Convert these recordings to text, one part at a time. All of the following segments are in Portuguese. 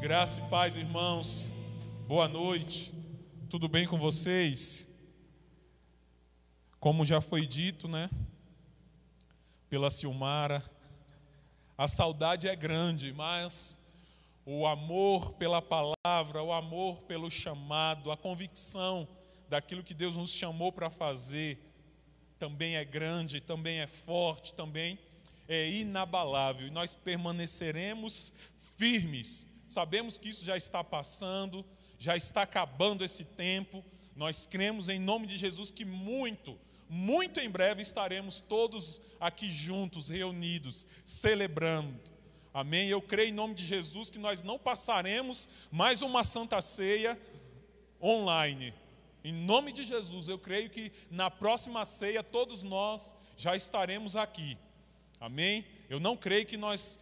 Graça e paz, irmãos. Boa noite. Tudo bem com vocês? Como já foi dito, né? Pela Silmara, a saudade é grande, mas o amor pela palavra, o amor pelo chamado, a convicção daquilo que Deus nos chamou para fazer, também é grande, também é forte, também é inabalável. E nós permaneceremos firmes Sabemos que isso já está passando, já está acabando esse tempo. Nós cremos em nome de Jesus que muito, muito em breve estaremos todos aqui juntos, reunidos, celebrando. Amém? Eu creio em nome de Jesus que nós não passaremos mais uma santa ceia online. Em nome de Jesus, eu creio que na próxima ceia todos nós já estaremos aqui. Amém? Eu não creio que nós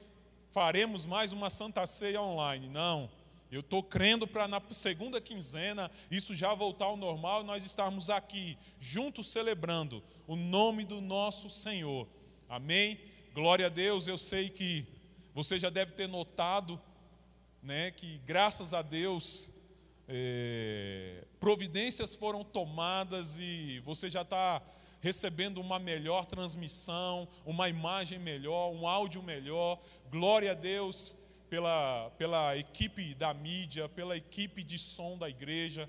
faremos mais uma Santa Ceia online. Não. Eu estou crendo para na segunda quinzena isso já voltar ao normal e nós estarmos aqui, juntos celebrando o nome do nosso Senhor. Amém? Glória a Deus, eu sei que você já deve ter notado né, que, graças a Deus, é, providências foram tomadas e você já está recebendo uma melhor transmissão, uma imagem melhor, um áudio melhor. Glória a Deus pela, pela equipe da mídia, pela equipe de som da igreja,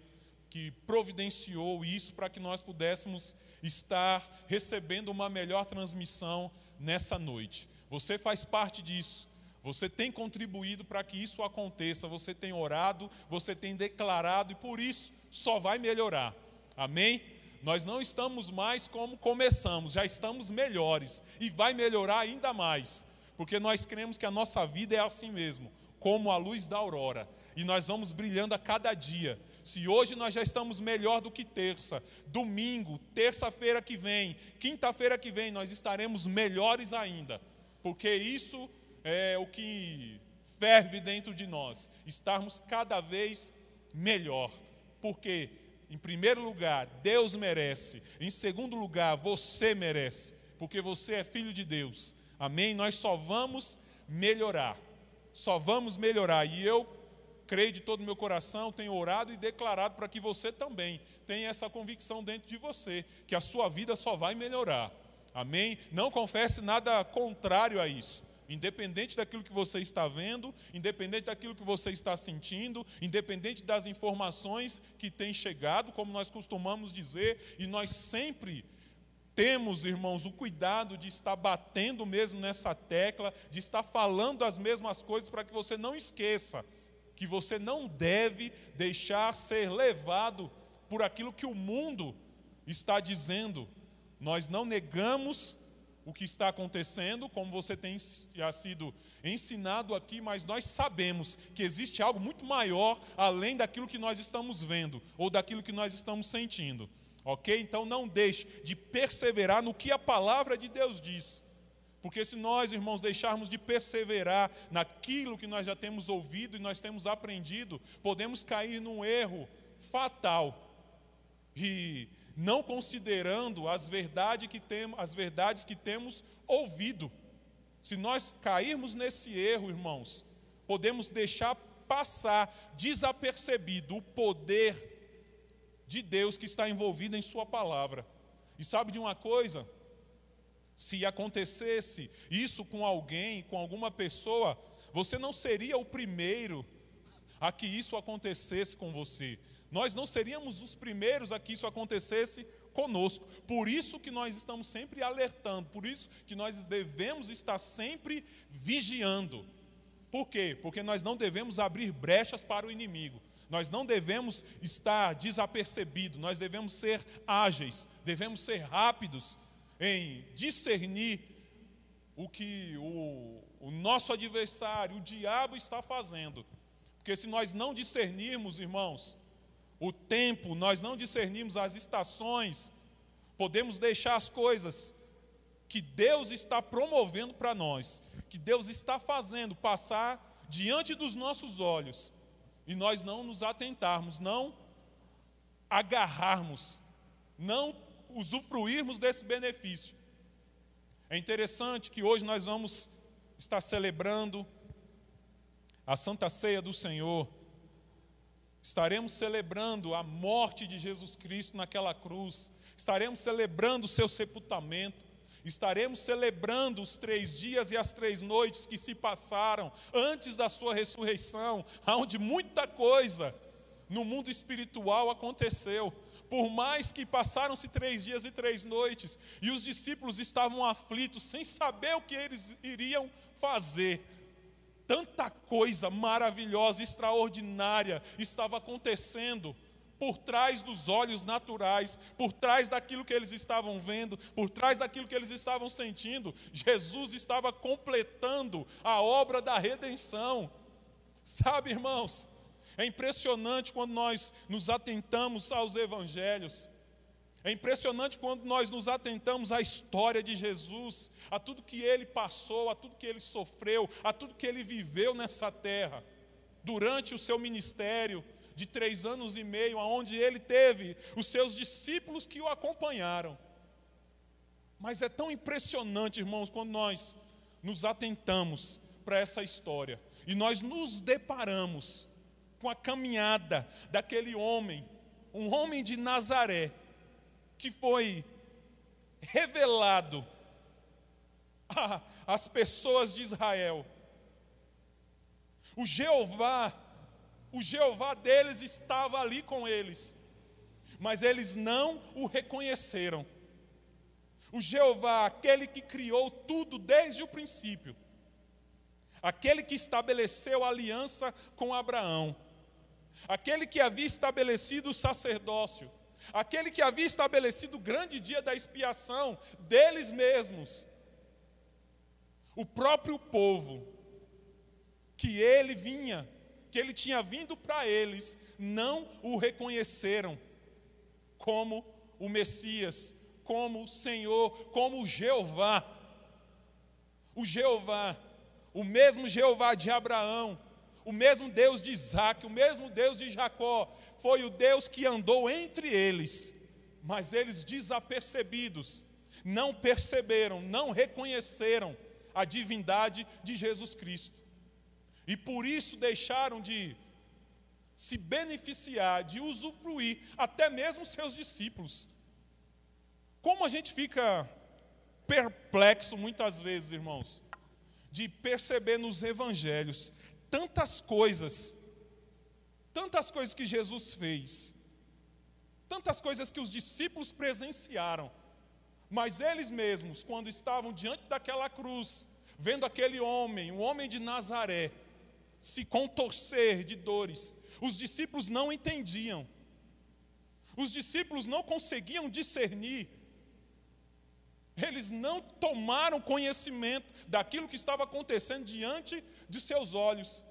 que providenciou isso para que nós pudéssemos estar recebendo uma melhor transmissão nessa noite. Você faz parte disso. Você tem contribuído para que isso aconteça, você tem orado, você tem declarado e por isso só vai melhorar. Amém? Nós não estamos mais como começamos, já estamos melhores e vai melhorar ainda mais, porque nós cremos que a nossa vida é assim mesmo, como a luz da aurora, e nós vamos brilhando a cada dia. Se hoje nós já estamos melhor do que terça, domingo, terça-feira que vem, quinta-feira que vem, nós estaremos melhores ainda, porque isso é o que ferve dentro de nós, estarmos cada vez melhor. Porque em primeiro lugar, Deus merece. Em segundo lugar, você merece, porque você é filho de Deus. Amém? Nós só vamos melhorar. Só vamos melhorar. E eu creio de todo o meu coração, tenho orado e declarado para que você também tenha essa convicção dentro de você, que a sua vida só vai melhorar. Amém? Não confesse nada contrário a isso. Independente daquilo que você está vendo, independente daquilo que você está sentindo, independente das informações que têm chegado, como nós costumamos dizer, e nós sempre temos, irmãos, o cuidado de estar batendo mesmo nessa tecla, de estar falando as mesmas coisas para que você não esqueça que você não deve deixar ser levado por aquilo que o mundo está dizendo. Nós não negamos o que está acontecendo, como você tem já sido ensinado aqui, mas nós sabemos que existe algo muito maior além daquilo que nós estamos vendo ou daquilo que nós estamos sentindo. Ok? Então não deixe de perseverar no que a palavra de Deus diz. Porque se nós, irmãos, deixarmos de perseverar naquilo que nós já temos ouvido e nós temos aprendido, podemos cair num erro fatal. E não considerando as, verdade que tem, as verdades que temos ouvido. Se nós cairmos nesse erro, irmãos, podemos deixar passar desapercebido o poder de Deus que está envolvido em Sua palavra. E sabe de uma coisa? Se acontecesse isso com alguém, com alguma pessoa, você não seria o primeiro a que isso acontecesse com você nós não seríamos os primeiros a que isso acontecesse conosco. Por isso que nós estamos sempre alertando, por isso que nós devemos estar sempre vigiando. Por quê? Porque nós não devemos abrir brechas para o inimigo. Nós não devemos estar desapercebidos, nós devemos ser ágeis, devemos ser rápidos em discernir o que o, o nosso adversário, o diabo, está fazendo. Porque se nós não discernirmos, irmãos, o tempo, nós não discernimos as estações, podemos deixar as coisas que Deus está promovendo para nós, que Deus está fazendo passar diante dos nossos olhos, e nós não nos atentarmos, não agarrarmos, não usufruirmos desse benefício. É interessante que hoje nós vamos estar celebrando a Santa Ceia do Senhor, estaremos celebrando a morte de Jesus Cristo naquela cruz, estaremos celebrando o seu sepultamento, estaremos celebrando os três dias e as três noites que se passaram antes da sua ressurreição, onde muita coisa no mundo espiritual aconteceu. Por mais que passaram-se três dias e três noites, e os discípulos estavam aflitos, sem saber o que eles iriam fazer, tanta coisa maravilhosa, extraordinária estava acontecendo por trás dos olhos naturais, por trás daquilo que eles estavam vendo, por trás daquilo que eles estavam sentindo. Jesus estava completando a obra da redenção. Sabe, irmãos, é impressionante quando nós nos atentamos aos evangelhos. É impressionante quando nós nos atentamos à história de Jesus, a tudo que ele passou, a tudo que ele sofreu, a tudo que ele viveu nessa terra, durante o seu ministério de três anos e meio, onde ele teve os seus discípulos que o acompanharam. Mas é tão impressionante, irmãos, quando nós nos atentamos para essa história e nós nos deparamos com a caminhada daquele homem, um homem de Nazaré, que foi revelado às pessoas de Israel. O Jeová, o Jeová deles estava ali com eles, mas eles não o reconheceram. O Jeová, aquele que criou tudo desde o princípio, aquele que estabeleceu a aliança com Abraão, aquele que havia estabelecido o sacerdócio, aquele que havia estabelecido o grande dia da expiação deles mesmos, o próprio povo, que ele vinha, que ele tinha vindo para eles, não o reconheceram como o Messias, como o Senhor, como o Jeová. O Jeová, o mesmo Jeová de Abraão, o mesmo Deus de Isaac, o mesmo Deus de Jacó, foi o Deus que andou entre eles, mas eles desapercebidos, não perceberam, não reconheceram a divindade de Jesus Cristo. E por isso deixaram de se beneficiar, de usufruir, até mesmo seus discípulos. Como a gente fica perplexo muitas vezes, irmãos, de perceber nos evangelhos tantas coisas, tantas coisas que Jesus fez, tantas coisas que os discípulos presenciaram, mas eles mesmos, quando estavam diante daquela cruz, vendo aquele homem, o homem de Nazaré, se contorcer de dores, os discípulos não entendiam, os discípulos não conseguiam discernir, eles não tomaram conhecimento daquilo que estava acontecendo diante de seus olhos.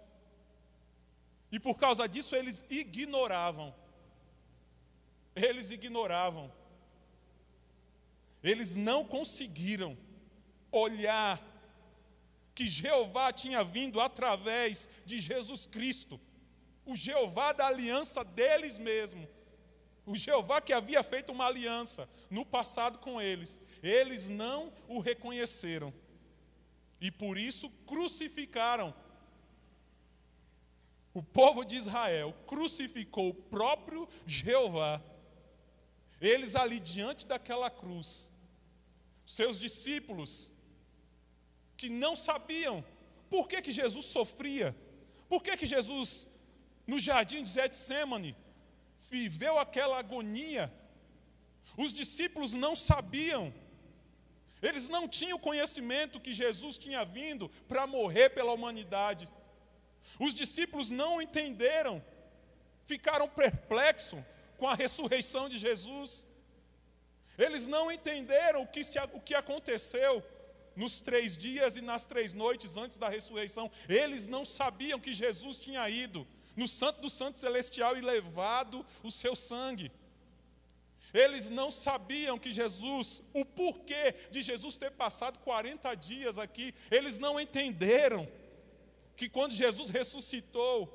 E por causa disso eles ignoravam. Eles ignoravam. Eles não conseguiram olhar que Jeová tinha vindo através de Jesus Cristo, o Jeová da aliança deles mesmo, o Jeová que havia feito uma aliança no passado com eles, eles não o reconheceram e por isso crucificaram. O povo de Israel crucificou o próprio Jeová. Eles ali diante daquela cruz, seus discípulos, que não sabiam por que, que Jesus sofria, por que, que Jesus, no jardim de Getsemane, viveu aquela agonia. Os discípulos não sabiam eles não tinham conhecimento que Jesus tinha vindo para morrer pela humanidade. Os discípulos não entenderam, ficaram perplexos com a ressurreição de Jesus. Eles não entenderam o que, se, o que aconteceu nos três dias e nas três noites antes da ressurreição. Eles não sabiam que Jesus tinha ido no Santo do Santo Celestial e levado o seu sangue. Eles não sabiam que Jesus, o porquê de Jesus ter passado 40 dias aqui, eles não entenderam que quando Jesus ressuscitou,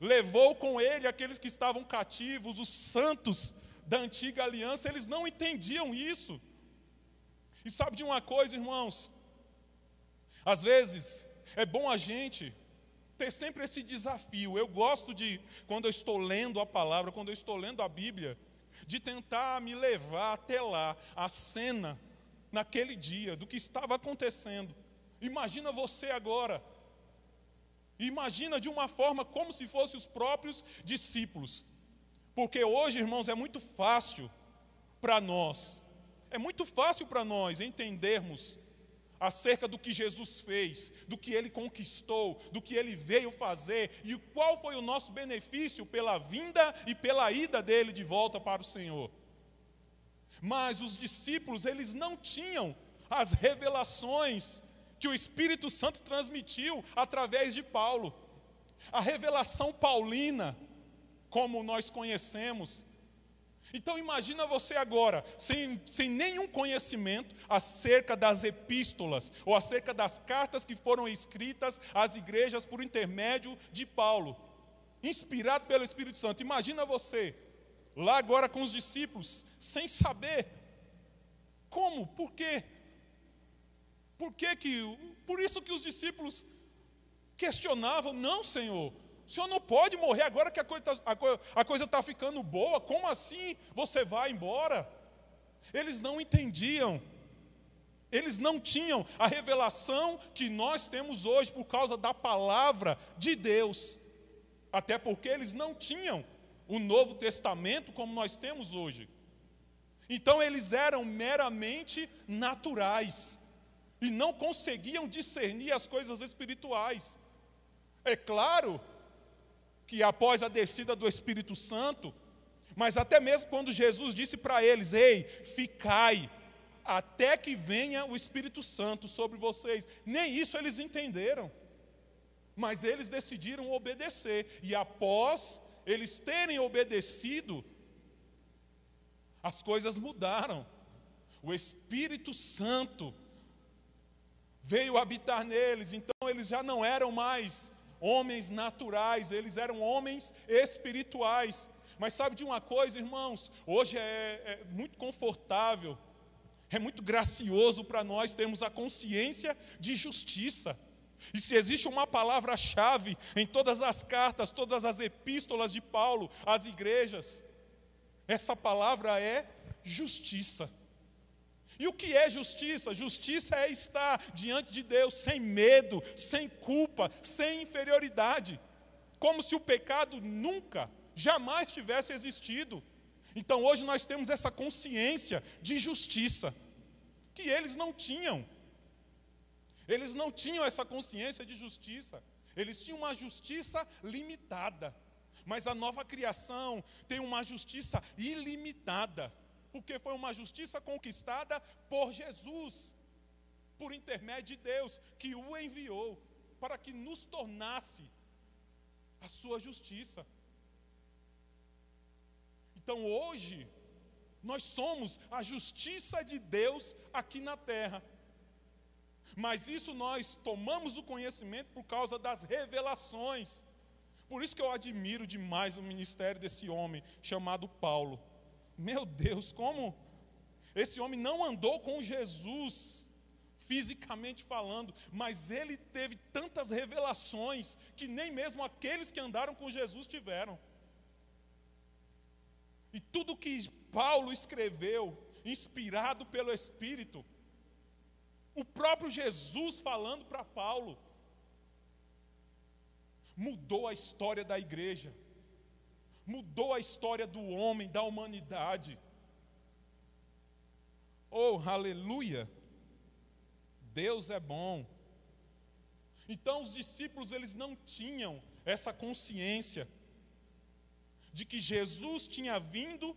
levou com ele aqueles que estavam cativos, os santos da antiga aliança, eles não entendiam isso. E sabe de uma coisa, irmãos? Às vezes é bom a gente ter sempre esse desafio. Eu gosto de, quando eu estou lendo a palavra, quando eu estou lendo a Bíblia, de tentar me levar até lá, a cena naquele dia, do que estava acontecendo. Imagina você agora. Imagina de uma forma como se fossem os próprios discípulos. Porque hoje, irmãos, é muito fácil para nós, é muito fácil para nós entendermos acerca do que Jesus fez, do que ele conquistou, do que ele veio fazer e qual foi o nosso benefício pela vinda e pela ida dele de volta para o Senhor. Mas os discípulos, eles não tinham as revelações que o Espírito Santo transmitiu através de Paulo. A revelação paulina, como nós conhecemos. Então imagina você agora, sem, sem nenhum conhecimento acerca das epístolas, ou acerca das cartas que foram escritas às igrejas por intermédio de Paulo, inspirado pelo Espírito Santo. Imagina você, lá agora com os discípulos, sem saber. Como? Por quê? Por que que, por isso que os discípulos questionavam, não, Senhor, o senhor não pode morrer agora que a coisa está ficando boa, como assim você vai embora? Eles não entendiam, eles não tinham a revelação que nós temos hoje por causa da palavra de Deus, até porque eles não tinham o Novo Testamento como nós temos hoje. Então eles eram meramente naturais e não conseguiam discernir as coisas espirituais. É claro que após a descida do Espírito Santo, mas até mesmo quando Jesus disse para eles: Ei, ficai, até que venha o Espírito Santo sobre vocês, nem isso eles entenderam. Mas eles decidiram obedecer, e após eles terem obedecido, as coisas mudaram. O Espírito Santo veio habitar neles, então eles já não eram mais homens naturais, eles eram homens espirituais. Mas sabe de uma coisa, irmãos? Hoje é, é muito confortável, é muito gracioso para nós termos a consciência de justiça. E se existe uma palavra-chave em todas as cartas, todas as epístolas de Paulo às igrejas, essa palavra é justiça. E o que é justiça? Justiça é estar diante de Deus sem medo, sem culpa, sem inferioridade, como se o pecado nunca, jamais tivesse existido. Então hoje nós temos essa consciência de justiça, que eles não tinham. Eles não tinham essa consciência de justiça. Eles tinham uma justiça limitada. Mas a nova criação tem uma justiça ilimitada. Porque foi uma justiça conquistada por Jesus, por intermédio de Deus, que o enviou para que nos tornasse a sua justiça. Então hoje, nós somos a justiça de Deus aqui na terra. Mas isso nós tomamos o conhecimento por causa das revelações. Por isso que eu admiro demais o ministério desse homem chamado Paulo. Meu Deus, como esse homem não andou com Jesus fisicamente falando, mas ele teve tantas revelações que nem mesmo aqueles que andaram com Jesus tiveram. E tudo que Paulo escreveu, inspirado pelo Espírito, o próprio Jesus falando para Paulo, mudou a história da igreja, mudou a história do homem, da humanidade. Oh, aleluia! Deus é bom. Então os discípulos eles não tinham essa consciência de que Jesus tinha vindo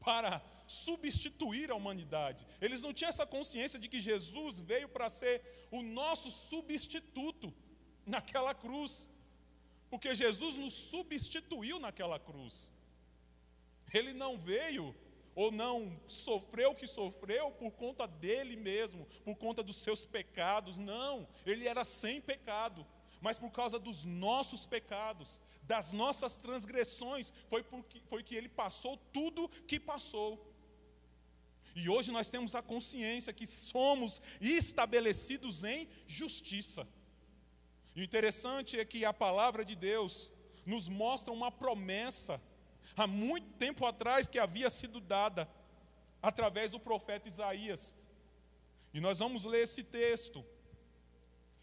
para substituir a humanidade. Eles não tinham essa consciência de que Jesus veio para ser o nosso substituto naquela cruz. Porque Jesus nos substituiu naquela cruz. Ele não veio ou não sofreu o que sofreu por conta dele mesmo, por conta dos seus pecados. Não, ele era sem pecado, mas por causa dos nossos pecados, das nossas transgressões, foi, porque, foi que ele passou tudo que passou. E hoje nós temos a consciência que somos estabelecidos em justiça. E o interessante é que a palavra de Deus nos mostra uma promessa há muito tempo atrás que havia sido dada através do profeta Isaías. E nós vamos ler esse texto.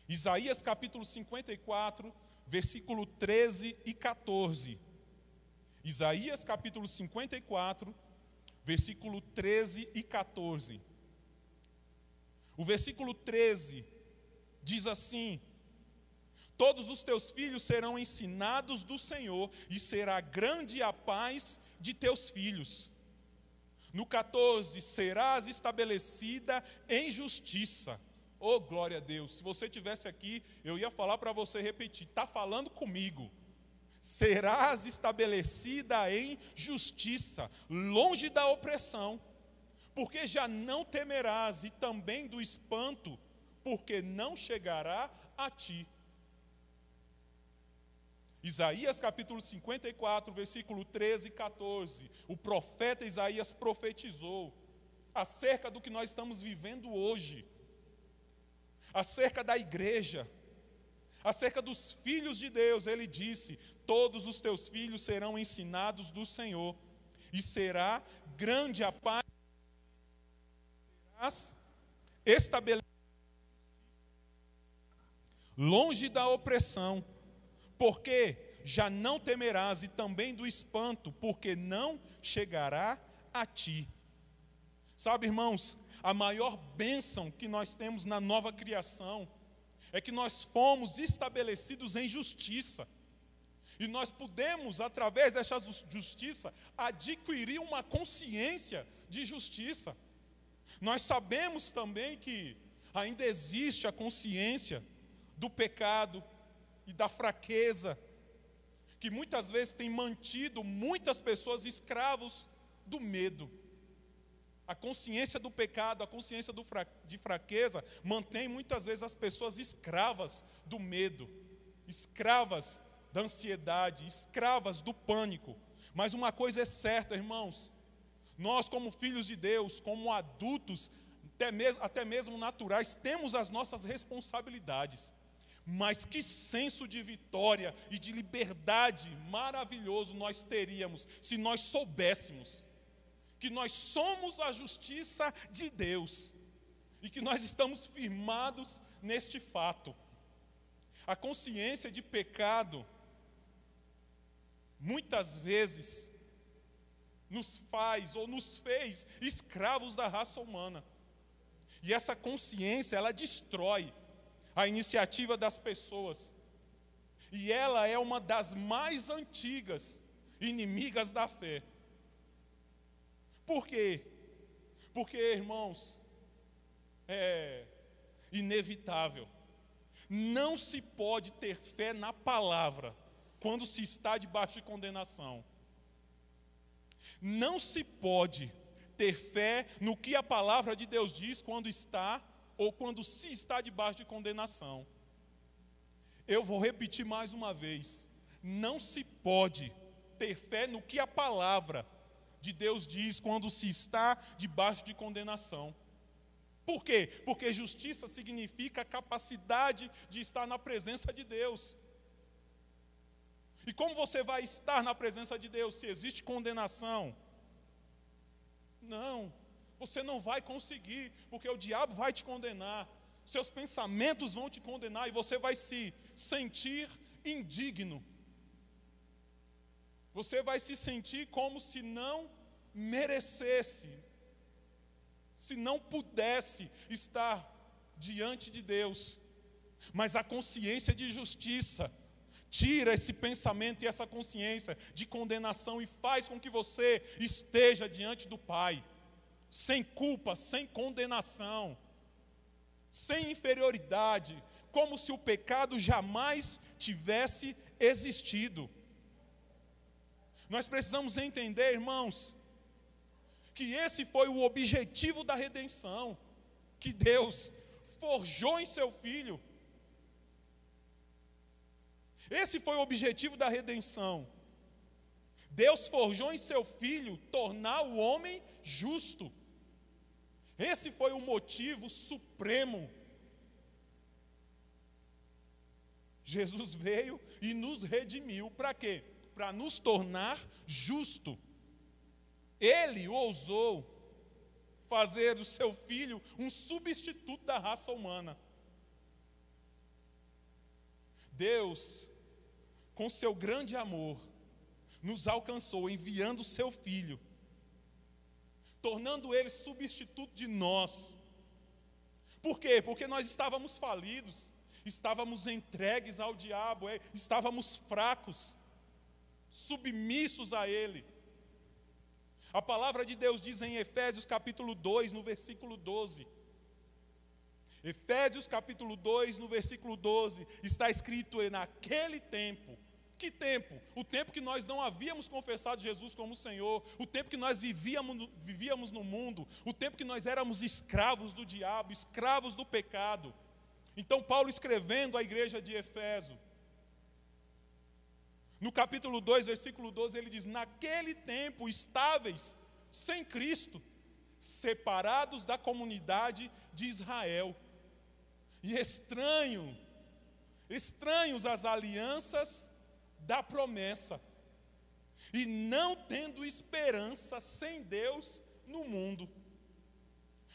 Isaías capítulo 54, versículo 13 e 14. Isaías capítulo 54, versículo 13 e 14. O versículo 13 diz assim: Todos os teus filhos serão ensinados do Senhor, e será grande a paz de teus filhos. No 14, serás estabelecida em justiça. Oh, glória a Deus. Se você tivesse aqui, eu ia falar para você repetir. Está falando comigo. Serás estabelecida em justiça, longe da opressão, porque já não temerás, e também do espanto, porque não chegará a ti. Isaías capítulo 54, versículo 13 e 14. O profeta Isaías profetizou acerca do que nós estamos vivendo hoje, acerca da igreja, acerca dos filhos de Deus. Ele disse: Todos os teus filhos serão ensinados do Senhor, e será grande a paz, serás estabelecido longe da opressão porque já não temerás, e também do espanto, porque não chegará a ti. Sabe, irmãos, a maior bênção que nós temos na nova criação é que nós fomos estabelecidos em justiça. E nós podemos, através dessa justiça, adquirir uma consciência de justiça. Nós sabemos também que ainda existe a consciência do pecado, e da fraqueza, que muitas vezes tem mantido muitas pessoas escravos do medo. A consciência do pecado, a consciência fra de fraqueza, mantém muitas vezes as pessoas escravas do medo, escravas da ansiedade, escravas do pânico. Mas uma coisa é certa, irmãos: nós, como filhos de Deus, como adultos, até mesmo, até mesmo naturais, temos as nossas responsabilidades. Mas que senso de vitória e de liberdade maravilhoso nós teríamos se nós soubéssemos que nós somos a justiça de Deus e que nós estamos firmados neste fato. A consciência de pecado, muitas vezes, nos faz ou nos fez escravos da raça humana. E essa consciência, ela destrói a iniciativa das pessoas. E ela é uma das mais antigas inimigas da fé. Por quê? Porque, irmãos, é inevitável. Não se pode ter fé na palavra quando se está debaixo de condenação. Não se pode ter fé no que a palavra de Deus diz quando está ou quando se está debaixo de condenação. Eu vou repetir mais uma vez: não se pode ter fé no que a palavra de Deus diz quando se está debaixo de condenação. Por quê? Porque justiça significa a capacidade de estar na presença de Deus. E como você vai estar na presença de Deus se existe condenação? Não você não vai conseguir, porque o diabo vai te condenar, seus pensamentos vão te condenar e você vai se sentir indigno. Você vai se sentir como se não merecesse, se não pudesse estar diante de Deus. Mas a consciência de justiça tira esse pensamento e essa consciência de condenação e faz com que você esteja diante do Pai sem culpa, sem condenação, sem inferioridade, como se o pecado jamais tivesse existido. Nós precisamos entender, irmãos, que esse foi o objetivo da redenção que Deus forjou em seu filho. Esse foi o objetivo da redenção. Deus forjou em seu filho tornar o homem justo. Esse foi o motivo supremo. Jesus veio e nos redimiu. Para quê? Para nos tornar justo. Ele ousou fazer do seu filho um substituto da raça humana. Deus, com seu grande amor, nos alcançou enviando o seu filho, tornando ele substituto de nós. Por quê? Porque nós estávamos falidos, estávamos entregues ao diabo, é, estávamos fracos, submissos a ele. A palavra de Deus diz em Efésios capítulo 2, no versículo 12. Efésios capítulo 2, no versículo 12, está escrito: naquele tempo. Que tempo? O tempo que nós não havíamos confessado Jesus como Senhor, o tempo que nós vivíamos, vivíamos no mundo, o tempo que nós éramos escravos do diabo, escravos do pecado. Então, Paulo escrevendo à igreja de Efésio, no capítulo 2, versículo 12, ele diz: Naquele tempo, estáveis, sem Cristo, separados da comunidade de Israel, e estranho, estranhos às alianças da promessa, e não tendo esperança sem Deus no mundo.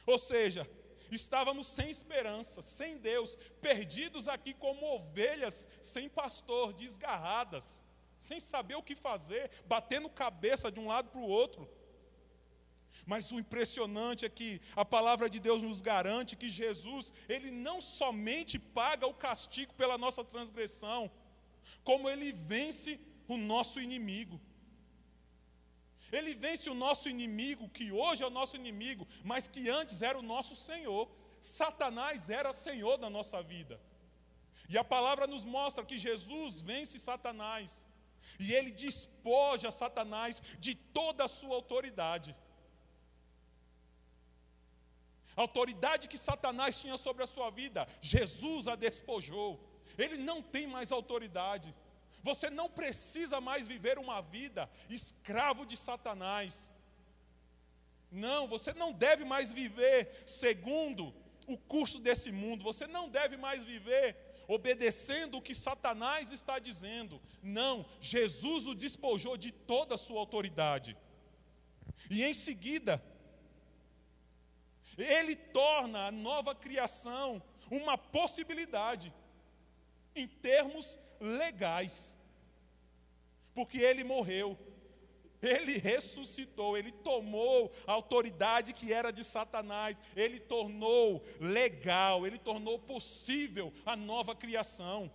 Ou seja, estávamos sem esperança, sem Deus, perdidos aqui como ovelhas sem pastor, desgarradas sem saber o que fazer, batendo cabeça de um lado para o outro. Mas o impressionante é que a palavra de Deus nos garante que Jesus, ele não somente paga o castigo pela nossa transgressão, como ele vence o nosso inimigo. Ele vence o nosso inimigo, que hoje é o nosso inimigo, mas que antes era o nosso Senhor. Satanás era Senhor da nossa vida. E a palavra nos mostra que Jesus vence Satanás. E ele despoja Satanás de toda a sua autoridade. A autoridade que Satanás tinha sobre a sua vida, Jesus a despojou. Ele não tem mais autoridade. Você não precisa mais viver uma vida escravo de Satanás. Não, você não deve mais viver segundo o curso desse mundo. Você não deve mais viver obedecendo o que Satanás está dizendo. Não, Jesus o despojou de toda a sua autoridade. E em seguida, ele torna a nova criação uma possibilidade em termos legais. Porque ele morreu ele ressuscitou, ele tomou a autoridade que era de Satanás, ele tornou legal, ele tornou possível a nova criação.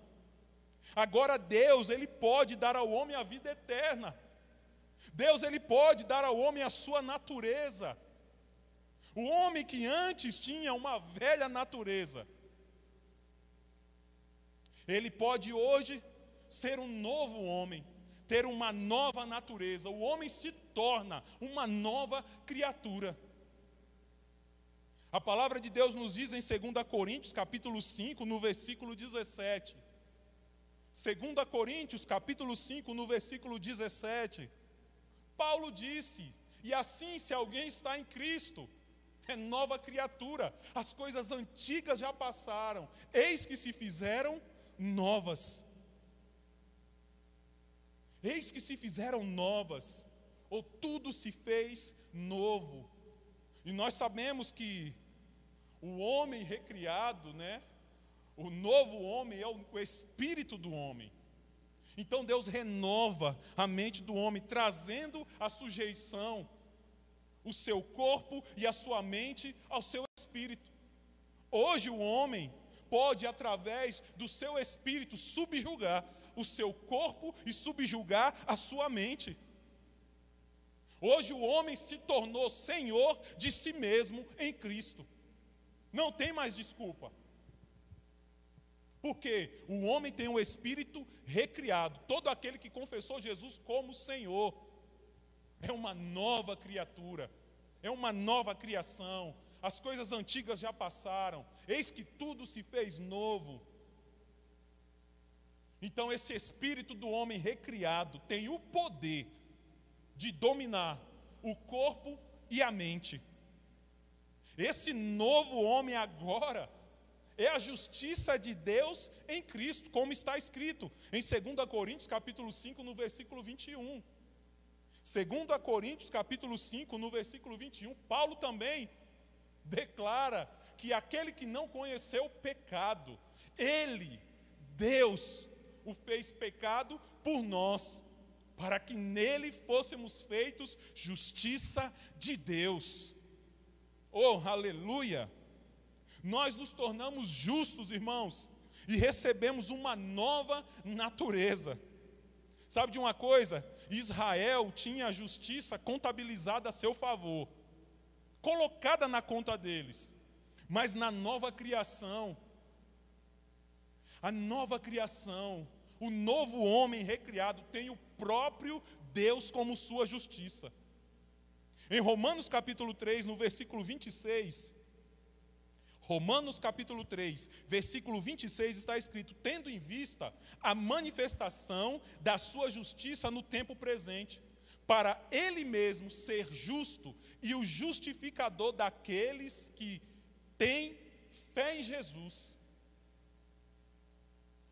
Agora Deus, ele pode dar ao homem a vida eterna. Deus, ele pode dar ao homem a sua natureza. O homem que antes tinha uma velha natureza, ele pode hoje ser um novo homem ter uma nova natureza. O homem se torna uma nova criatura. A palavra de Deus nos diz em 2 Coríntios, capítulo 5, no versículo 17. 2 Coríntios, capítulo 5, no versículo 17. Paulo disse: E assim, se alguém está em Cristo, é nova criatura, as coisas antigas já passaram, eis que se fizeram novas. Eis que se fizeram novas, ou tudo se fez novo. E nós sabemos que o homem recriado, né? O novo homem é o espírito do homem. Então Deus renova a mente do homem, trazendo a sujeição o seu corpo e a sua mente ao seu espírito. Hoje o homem pode, através do seu espírito, subjugar o seu corpo e subjugar a sua mente. Hoje o homem se tornou senhor de si mesmo em Cristo. Não tem mais desculpa. Porque o homem tem um espírito recriado. Todo aquele que confessou Jesus como Senhor é uma nova criatura, é uma nova criação. As coisas antigas já passaram, eis que tudo se fez novo. Então, esse espírito do homem recriado tem o poder de dominar o corpo e a mente. Esse novo homem agora é a justiça de Deus em Cristo, como está escrito em 2 Coríntios capítulo 5, no versículo 21. 2 Coríntios capítulo 5, no versículo 21, Paulo também declara que aquele que não conheceu o pecado, ele, Deus, o fez pecado por nós, para que nele fôssemos feitos justiça de Deus. Oh, aleluia! Nós nos tornamos justos, irmãos, e recebemos uma nova natureza. Sabe de uma coisa? Israel tinha a justiça contabilizada a seu favor, colocada na conta deles. Mas na nova criação, a nova criação, o novo homem recriado tem o próprio Deus como sua justiça. Em Romanos capítulo 3, no versículo 26, Romanos capítulo 3, versículo 26 está escrito: tendo em vista a manifestação da sua justiça no tempo presente, para ele mesmo ser justo e o justificador daqueles que têm fé em Jesus.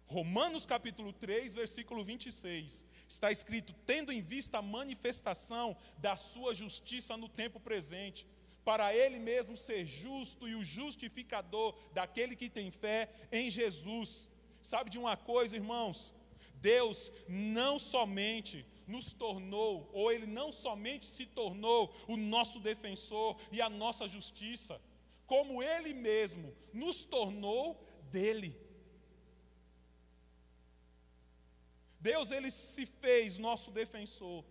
Romanos capítulo 3, versículo 26, está escrito: tendo em vista a manifestação da sua justiça no tempo presente, para ele mesmo ser justo e o justificador daquele que tem fé em Jesus. Sabe de uma coisa, irmãos? Deus não somente nos tornou, ou Ele não somente se tornou o nosso defensor e a nossa justiça, como Ele mesmo nos tornou dele. Deus ele se fez nosso defensor.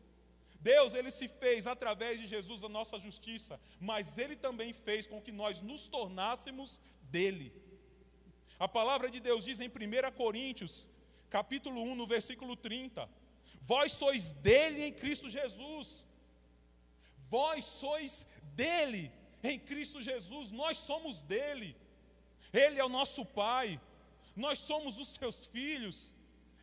Deus ele se fez através de Jesus a nossa justiça, mas ele também fez com que nós nos tornássemos dele. A palavra de Deus diz em 1 Coríntios, capítulo 1, no versículo 30: Vós sois dele em Cristo Jesus. Vós sois dele em Cristo Jesus, nós somos dele. Ele é o nosso pai, nós somos os seus filhos.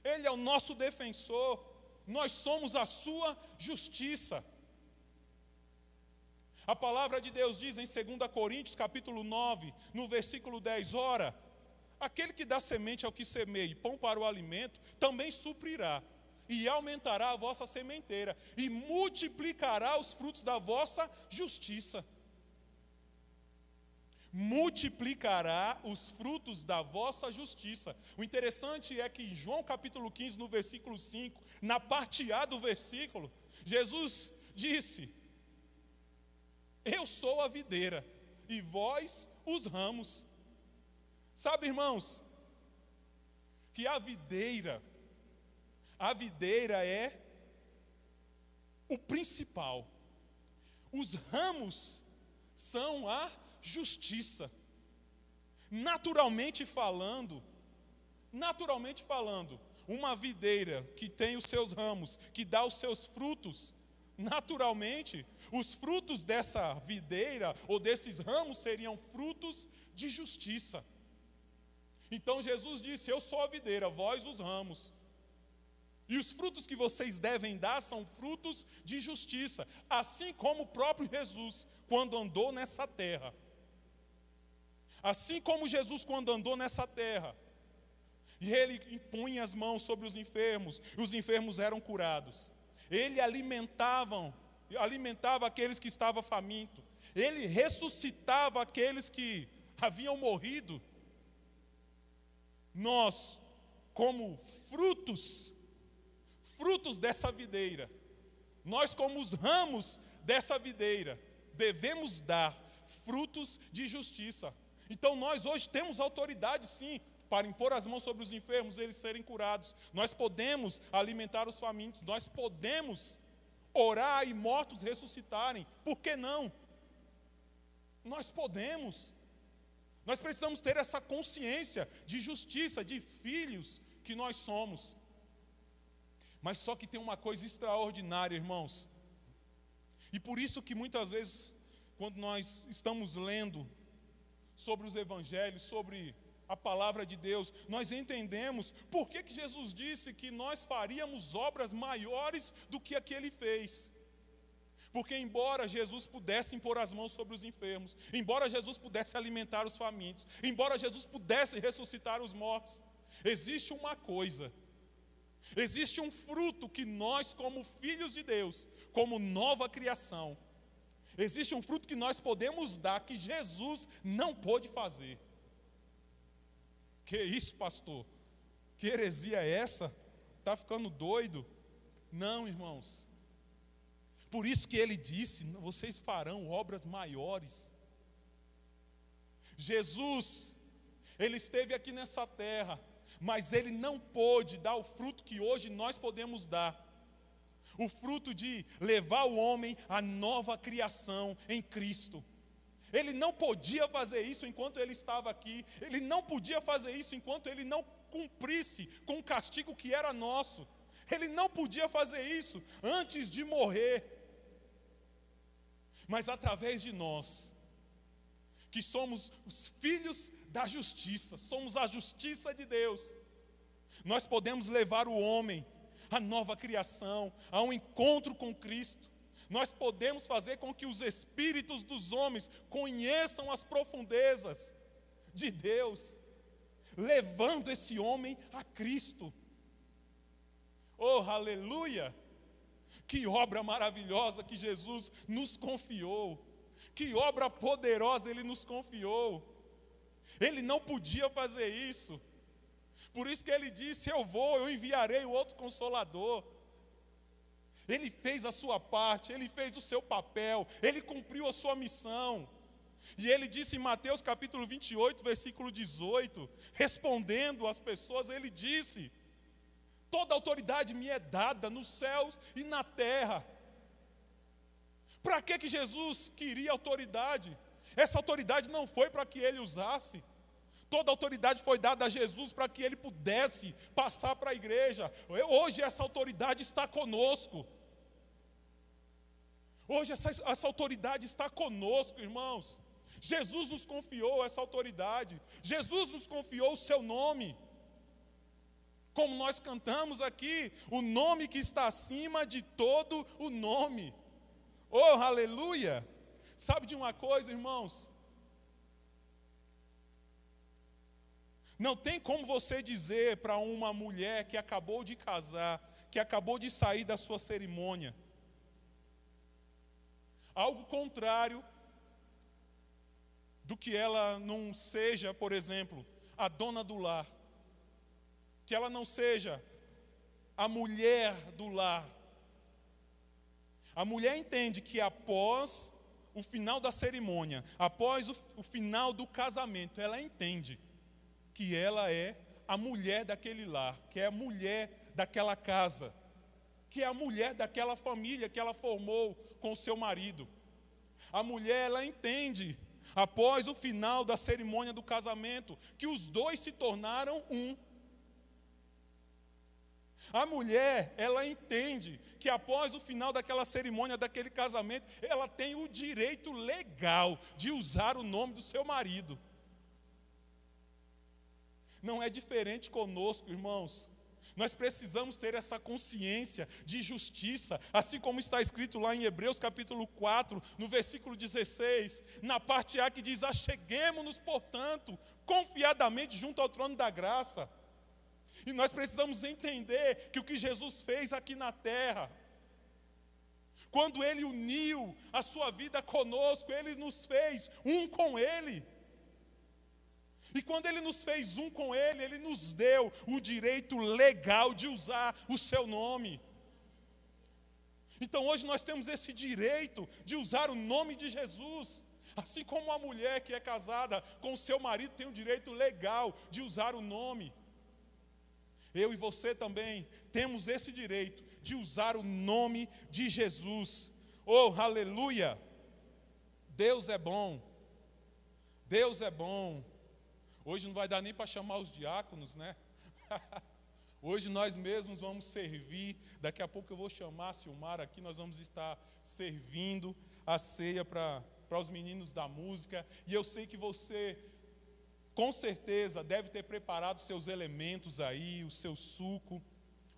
Ele é o nosso defensor, nós somos a sua justiça. A palavra de Deus diz em 2 Coríntios, capítulo 9, no versículo 10, ora, aquele que dá semente ao que semeia e pão para o alimento, também suprirá e aumentará a vossa sementeira e multiplicará os frutos da vossa justiça multiplicará os frutos da vossa justiça. O interessante é que em João capítulo 15, no versículo 5, na parte A do versículo, Jesus disse: Eu sou a videira e vós os ramos. Sabe, irmãos, que a videira, a videira é o principal. Os ramos são a justiça. Naturalmente falando, naturalmente falando, uma videira que tem os seus ramos, que dá os seus frutos, naturalmente, os frutos dessa videira ou desses ramos seriam frutos de justiça. Então Jesus disse: Eu sou a videira, vós os ramos. E os frutos que vocês devem dar são frutos de justiça, assim como o próprio Jesus, quando andou nessa terra. Assim como Jesus, quando andou nessa terra, e ele impunha as mãos sobre os enfermos, e os enfermos eram curados. Ele alimentavam, alimentava aqueles que estavam famintos. Ele ressuscitava aqueles que haviam morrido. Nós, como frutos, frutos dessa videira, nós, como os ramos dessa videira, devemos dar frutos de justiça. Então nós hoje temos autoridade sim para impor as mãos sobre os enfermos e eles serem curados. Nós podemos alimentar os famintos, nós podemos orar e mortos ressuscitarem. Por que não? Nós podemos. Nós precisamos ter essa consciência de justiça, de filhos que nós somos. Mas só que tem uma coisa extraordinária, irmãos. E por isso que muitas vezes, quando nós estamos lendo sobre os evangelhos, sobre a palavra de Deus, nós entendemos por que, que Jesus disse que nós faríamos obras maiores do que a que ele fez. Porque, embora Jesus pudesse impor as mãos sobre os enfermos, embora Jesus pudesse alimentar os famintos, embora Jesus pudesse ressuscitar os mortos, existe uma coisa, existe um fruto que nós, como filhos de Deus, como nova criação, existe um fruto que nós podemos dar que Jesus não pôde fazer. Que isso, pastor? Que heresia é essa? Está ficando doido? Não, irmãos. Por isso que ele disse: vocês farão obras maiores. Jesus, ele esteve aqui nessa terra, mas ele não pôde dar o fruto que hoje nós podemos dar. O fruto de levar o homem à nova criação em Cristo. Ele não podia fazer isso enquanto ele estava aqui. Ele não podia fazer isso enquanto ele não cumprisse com o castigo que era nosso. Ele não podia fazer isso antes de morrer mas através de nós, que somos os filhos da justiça, somos a justiça de Deus, nós podemos levar o homem à nova criação, a um encontro com Cristo. Nós podemos fazer com que os espíritos dos homens conheçam as profundezas de Deus, levando esse homem a Cristo. Oh, aleluia! Que obra maravilhosa que Jesus nos confiou. Que obra poderosa ele nos confiou. Ele não podia fazer isso. Por isso que ele disse: Eu vou, eu enviarei o outro consolador. Ele fez a sua parte, ele fez o seu papel, ele cumpriu a sua missão. E ele disse em Mateus capítulo 28, versículo 18, respondendo às pessoas, ele disse: Toda autoridade me é dada nos céus e na terra. Para que, que Jesus queria autoridade? Essa autoridade não foi para que ele usasse. Toda autoridade foi dada a Jesus para que ele pudesse passar para a igreja. Hoje essa autoridade está conosco. Hoje essa, essa autoridade está conosco, irmãos. Jesus nos confiou essa autoridade. Jesus nos confiou o seu nome como nós cantamos aqui, o nome que está acima de todo o nome. Oh, aleluia! Sabe de uma coisa, irmãos? Não tem como você dizer para uma mulher que acabou de casar, que acabou de sair da sua cerimônia, algo contrário do que ela não seja, por exemplo, a dona do lar que ela não seja a mulher do lar. A mulher entende que após o final da cerimônia, após o, o, final do casamento, ela entende que ela é a mulher daquele lar, que é a mulher daquela casa, que é a mulher daquela família que ela formou com o seu marido. A mulher, ela entende, após o final da cerimônia do casamento, que os dois se tornaram um. A mulher, ela entende que após o final daquela cerimônia, daquele casamento, ela tem o direito legal de usar o nome do seu marido. Não é diferente conosco, irmãos. Nós precisamos ter essa consciência de justiça, assim como está escrito lá em Hebreus capítulo 4, no versículo 16, na parte A que diz: Acheguemos-nos, portanto, confiadamente junto ao trono da graça e nós precisamos entender que o que Jesus fez aqui na terra, quando Ele uniu a sua vida conosco, Ele nos fez um com Ele. E quando Ele nos fez um com Ele, Ele nos deu o direito legal de usar o Seu nome. Então hoje nós temos esse direito de usar o nome de Jesus. Assim como a mulher que é casada com o seu marido tem o direito legal de usar o nome eu e você também temos esse direito de usar o nome de Jesus. Oh, aleluia! Deus é bom. Deus é bom. Hoje não vai dar nem para chamar os diáconos, né? Hoje nós mesmos vamos servir. Daqui a pouco eu vou chamar a Silmar aqui, nós vamos estar servindo a ceia para os meninos da música. E eu sei que você com certeza deve ter preparado seus elementos aí, o seu suco,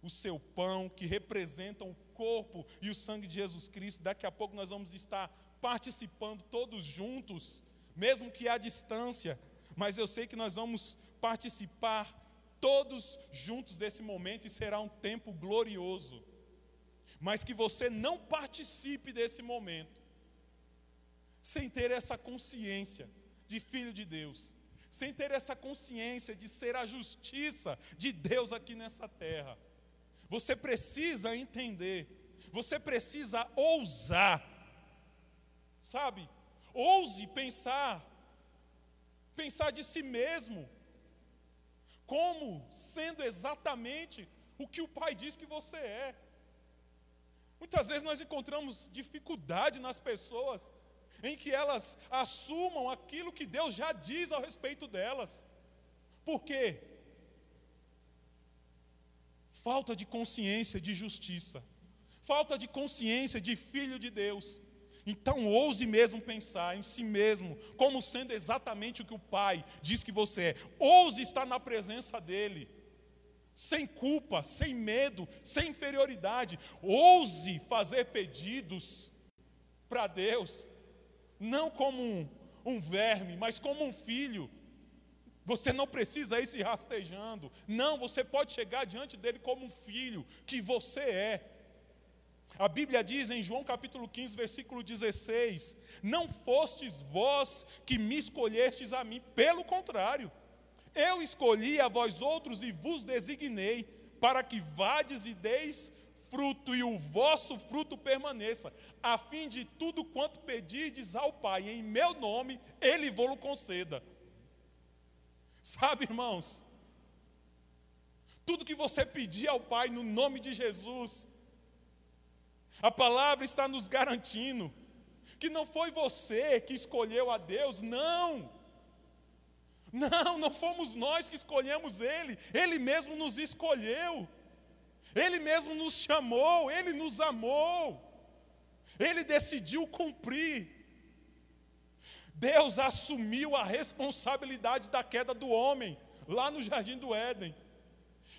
o seu pão, que representam o corpo e o sangue de Jesus Cristo. Daqui a pouco nós vamos estar participando todos juntos, mesmo que à distância, mas eu sei que nós vamos participar todos juntos desse momento e será um tempo glorioso. Mas que você não participe desse momento sem ter essa consciência de filho de Deus, sem ter essa consciência de ser a justiça de Deus aqui nessa terra. Você precisa entender, você precisa ousar, sabe? Ouse pensar, pensar de si mesmo, como sendo exatamente o que o Pai diz que você é. Muitas vezes nós encontramos dificuldade nas pessoas em que elas assumam aquilo que Deus já diz ao respeito delas. Por quê? Falta de consciência de justiça, falta de consciência de filho de Deus. Então, ouse mesmo pensar em si mesmo, como sendo exatamente o que o Pai diz que você é. Ouse estar na presença dEle, sem culpa, sem medo, sem inferioridade. Ouse fazer pedidos para Deus não como um, um verme, mas como um filho. Você não precisa ir se rastejando. Não, você pode chegar diante dele como um filho que você é. A Bíblia diz em João capítulo 15, versículo 16: Não fostes vós que me escolhestes a mim, pelo contrário, eu escolhi a vós outros e vos designei, para que vades e deis fruto e o vosso fruto permaneça, a fim de tudo quanto pedirdes ao Pai em meu nome, Ele vos conceda. Sabe, irmãos, tudo que você pedir ao Pai no nome de Jesus, a palavra está nos garantindo que não foi você que escolheu a Deus, não. Não, não fomos nós que escolhemos Ele, Ele mesmo nos escolheu. Ele mesmo nos chamou, ele nos amou, ele decidiu cumprir. Deus assumiu a responsabilidade da queda do homem, lá no jardim do Éden.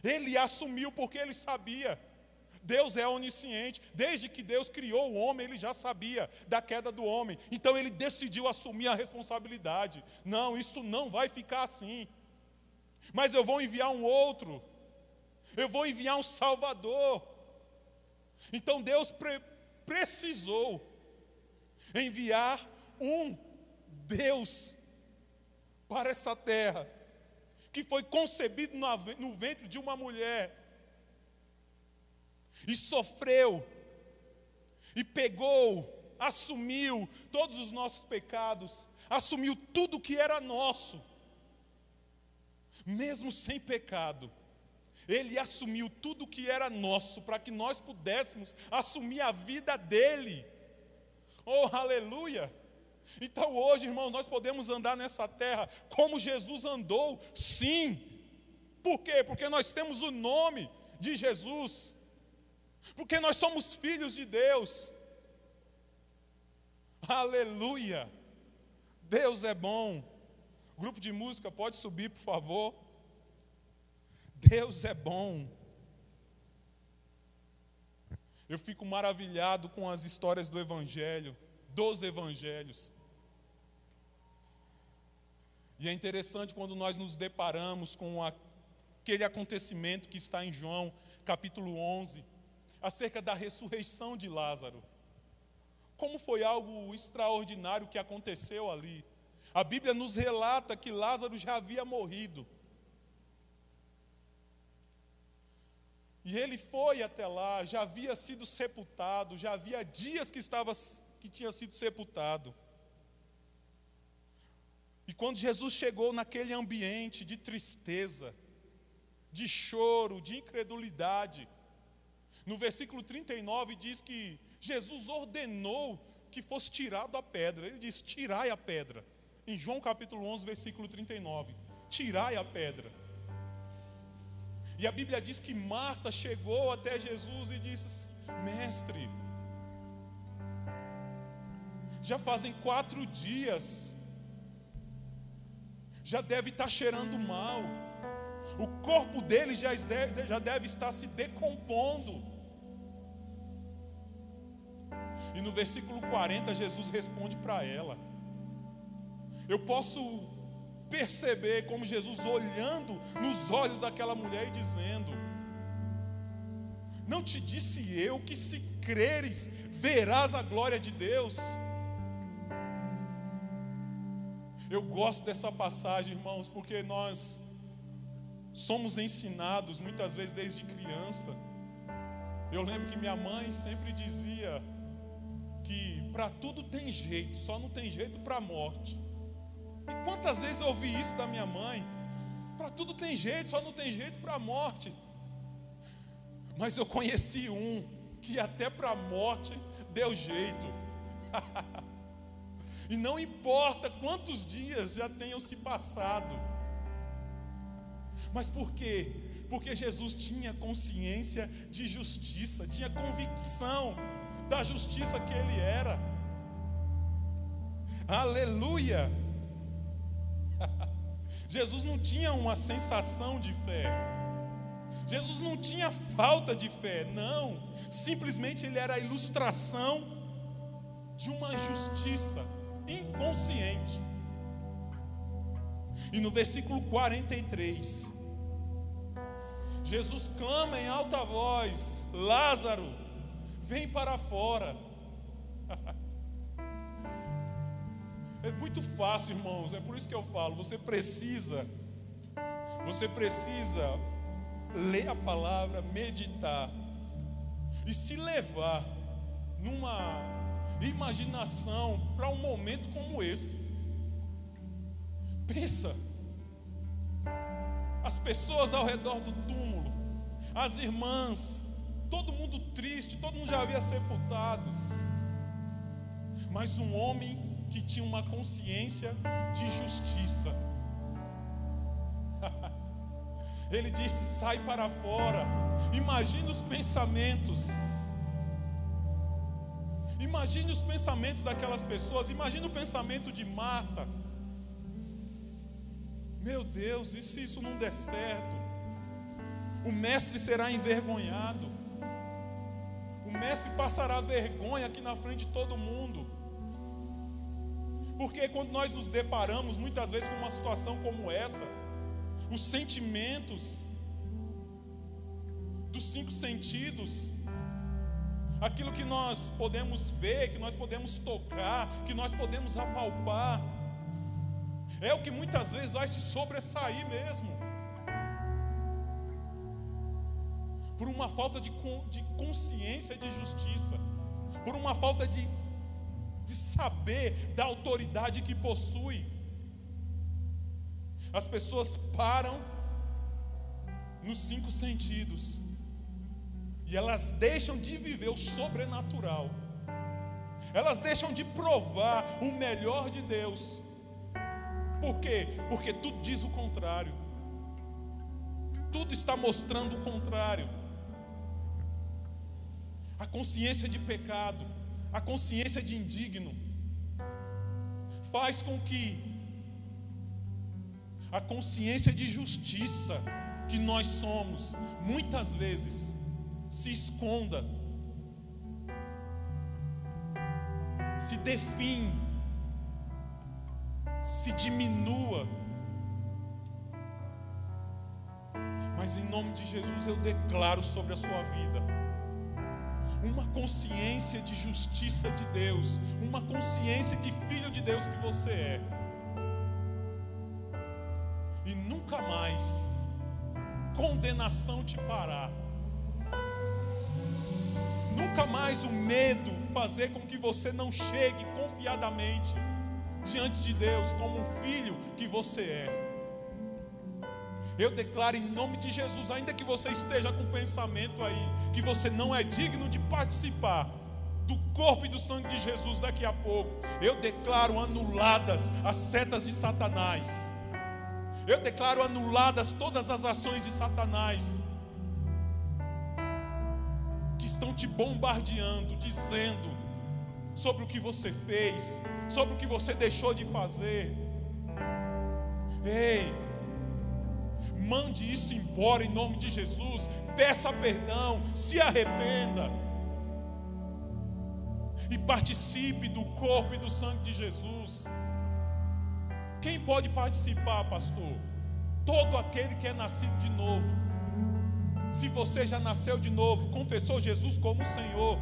Ele assumiu porque ele sabia. Deus é onisciente, desde que Deus criou o homem, ele já sabia da queda do homem. Então ele decidiu assumir a responsabilidade. Não, isso não vai ficar assim. Mas eu vou enviar um outro eu vou enviar um Salvador. Então Deus pre precisou enviar um Deus para essa terra, que foi concebido no ventre de uma mulher, e sofreu, e pegou, assumiu todos os nossos pecados, assumiu tudo que era nosso, mesmo sem pecado, ele assumiu tudo que era nosso para que nós pudéssemos assumir a vida dele. Oh, aleluia! Então hoje, irmãos, nós podemos andar nessa terra como Jesus andou, sim. Por quê? Porque nós temos o nome de Jesus. Porque nós somos filhos de Deus. Aleluia! Deus é bom. Grupo de música, pode subir, por favor. Deus é bom. Eu fico maravilhado com as histórias do Evangelho, dos Evangelhos. E é interessante quando nós nos deparamos com aquele acontecimento que está em João, capítulo 11, acerca da ressurreição de Lázaro. Como foi algo extraordinário que aconteceu ali. A Bíblia nos relata que Lázaro já havia morrido. E ele foi até lá, já havia sido sepultado, já havia dias que estava que tinha sido sepultado. E quando Jesus chegou naquele ambiente de tristeza, de choro, de incredulidade, no versículo 39 diz que Jesus ordenou que fosse tirado a pedra. Ele diz: "Tirai a pedra". Em João capítulo 11, versículo 39. Tirai a pedra. E a Bíblia diz que Marta chegou até Jesus e disse: Mestre, já fazem quatro dias, já deve estar cheirando mal, O corpo dele já deve, já deve estar se decompondo. E no versículo 40, Jesus responde para ela. Eu posso perceber como Jesus olhando nos olhos daquela mulher e dizendo: Não te disse eu que se creres, verás a glória de Deus. Eu gosto dessa passagem, irmãos, porque nós somos ensinados muitas vezes desde criança. Eu lembro que minha mãe sempre dizia que para tudo tem jeito, só não tem jeito para a morte. E quantas vezes eu ouvi isso da minha mãe? Para tudo tem jeito, só não tem jeito para a morte. Mas eu conheci um que até para a morte deu jeito. e não importa quantos dias já tenham se passado. Mas por quê? Porque Jesus tinha consciência de justiça, tinha convicção da justiça que ele era. Aleluia! Jesus não tinha uma sensação de fé. Jesus não tinha falta de fé, não. Simplesmente ele era a ilustração de uma justiça inconsciente. E no versículo 43, Jesus clama em alta voz: Lázaro, vem para fora. É muito fácil, irmãos, é por isso que eu falo, você precisa, você precisa ler a palavra, meditar e se levar numa imaginação para um momento como esse. Pensa, as pessoas ao redor do túmulo, as irmãs, todo mundo triste, todo mundo já havia sepultado, mas um homem que tinha uma consciência de justiça. Ele disse: sai para fora. Imagine os pensamentos. Imagine os pensamentos daquelas pessoas. Imagine o pensamento de Marta. Meu Deus, e se isso não der certo? O mestre será envergonhado. O mestre passará vergonha aqui na frente de todo mundo. Porque quando nós nos deparamos muitas vezes com uma situação como essa, os sentimentos dos cinco sentidos, aquilo que nós podemos ver, que nós podemos tocar, que nós podemos apalpar, é o que muitas vezes vai se sobressair mesmo. Por uma falta de, de consciência de justiça, por uma falta de de saber da autoridade que possui. As pessoas param nos cinco sentidos e elas deixam de viver o sobrenatural, elas deixam de provar o melhor de Deus. Por quê? Porque tudo diz o contrário, tudo está mostrando o contrário. A consciência de pecado, a consciência de indigno, faz com que a consciência de justiça que nós somos, muitas vezes, se esconda, se define, se diminua. Mas em nome de Jesus eu declaro sobre a sua vida uma consciência de justiça de Deus, uma consciência de filho de Deus que você é. E nunca mais condenação te parar. Nunca mais o medo fazer com que você não chegue confiadamente diante de Deus como um filho que você é. Eu declaro em nome de Jesus, ainda que você esteja com o pensamento aí, que você não é digno de participar do corpo e do sangue de Jesus daqui a pouco, eu declaro anuladas as setas de Satanás. Eu declaro anuladas todas as ações de Satanás que estão te bombardeando, dizendo sobre o que você fez, sobre o que você deixou de fazer. Ei, Mande isso embora em nome de Jesus. Peça perdão, se arrependa. E participe do corpo e do sangue de Jesus. Quem pode participar, pastor? Todo aquele que é nascido de novo. Se você já nasceu de novo, confessou Jesus como Senhor,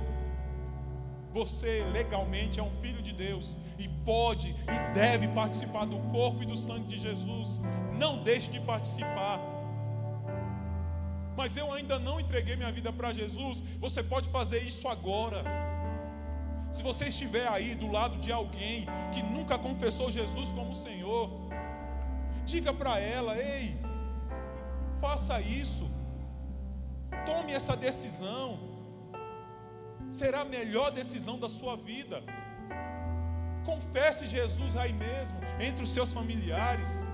você legalmente é um filho de Deus e pode e deve participar do corpo e do sangue de Jesus. Não deixe de participar. Mas eu ainda não entreguei minha vida para Jesus. Você pode fazer isso agora. Se você estiver aí do lado de alguém que nunca confessou Jesus como Senhor, diga para ela: ei, faça isso, tome essa decisão será a melhor decisão da sua vida. Confesse Jesus aí mesmo, entre os seus familiares,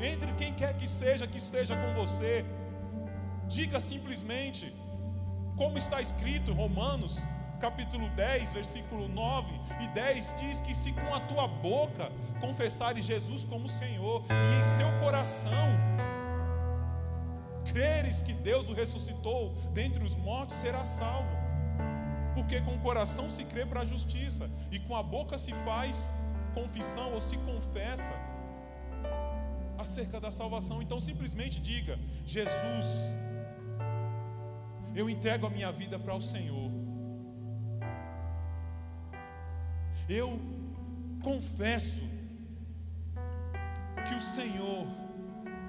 entre quem quer que seja que esteja com você. Diga simplesmente, como está escrito em Romanos, capítulo 10, versículo 9 e 10 diz que se com a tua boca confessares Jesus como Senhor e em seu coração creres que Deus o ressuscitou dentre os mortos, será salvo porque com o coração se crê para a justiça e com a boca se faz confissão ou se confessa acerca da salvação. Então simplesmente diga: Jesus, eu entrego a minha vida para o Senhor. Eu confesso que o Senhor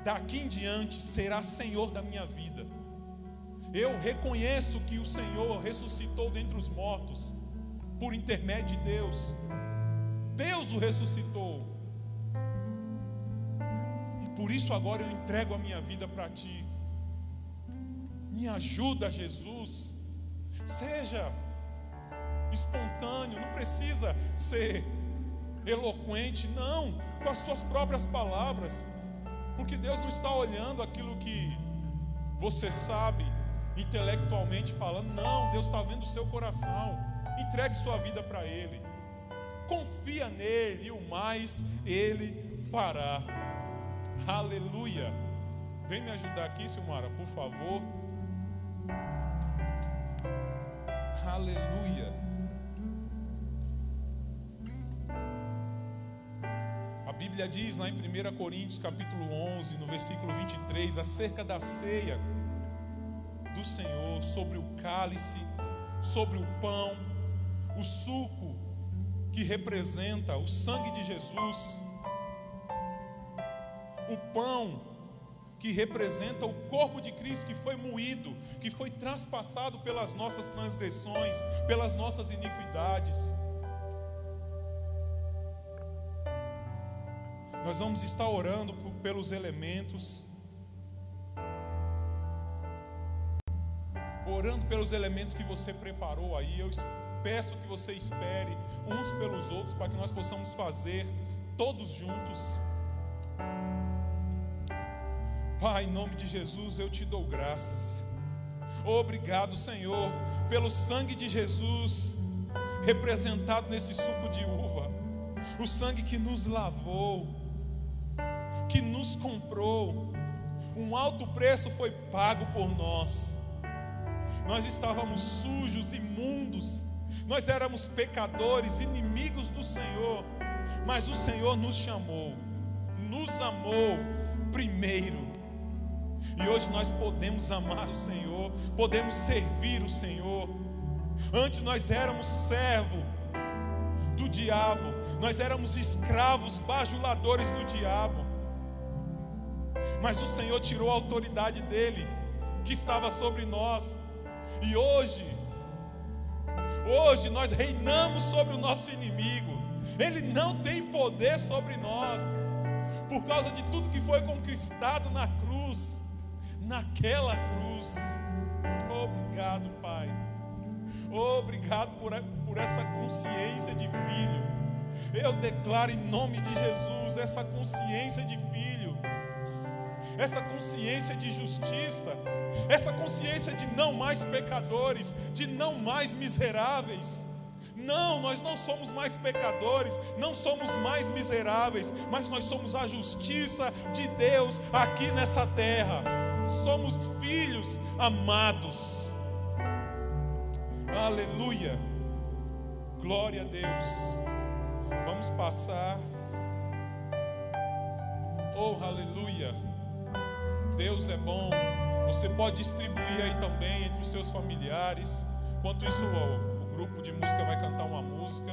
daqui em diante será Senhor da minha vida. Eu reconheço que o Senhor ressuscitou dentre os mortos, por intermédio de Deus. Deus o ressuscitou. E por isso agora eu entrego a minha vida para ti. Me ajuda, Jesus. Seja espontâneo, não precisa ser eloquente, não, com as suas próprias palavras, porque Deus não está olhando aquilo que você sabe, intelectualmente falando. Não, Deus está vendo o seu coração. Entregue sua vida para Ele. Confia nele e o mais Ele fará. Aleluia. Vem me ajudar aqui, Silmara, por favor. Aleluia. A Bíblia diz lá em 1 Coríntios capítulo 11, no versículo 23, acerca da ceia do Senhor, sobre o cálice, sobre o pão, o suco que representa o sangue de Jesus, o pão que representa o corpo de Cristo que foi moído, que foi traspassado pelas nossas transgressões, pelas nossas iniquidades. Nós vamos estar orando pelos elementos orando pelos elementos que você preparou aí. Eu peço que você espere uns pelos outros para que nós possamos fazer todos juntos. Pai, em nome de Jesus, eu te dou graças. Obrigado, Senhor, pelo sangue de Jesus representado nesse suco de uva. O sangue que nos lavou, que nos comprou. Um alto preço foi pago por nós nós estávamos sujos, imundos, nós éramos pecadores, inimigos do Senhor, mas o Senhor nos chamou, nos amou primeiro. E hoje nós podemos amar o Senhor, podemos servir o Senhor. Antes nós éramos servo do diabo, nós éramos escravos, bajuladores do diabo. Mas o Senhor tirou a autoridade dele, que estava sobre nós, e hoje, hoje nós reinamos sobre o nosso inimigo. Ele não tem poder sobre nós, por causa de tudo que foi conquistado na cruz, naquela cruz. Obrigado, Pai. Obrigado por, por essa consciência de filho. Eu declaro em nome de Jesus essa consciência de filho, essa consciência de justiça essa consciência de não mais pecadores, de não mais miseráveis, Não, nós não somos mais pecadores, não somos mais miseráveis, mas nós somos a justiça de Deus aqui nessa terra. Somos filhos amados. Aleluia. Glória a Deus. Vamos passar. Oh, aleluia. Deus é bom. Você pode distribuir aí também entre os seus familiares. Enquanto isso, o grupo de música vai cantar uma música.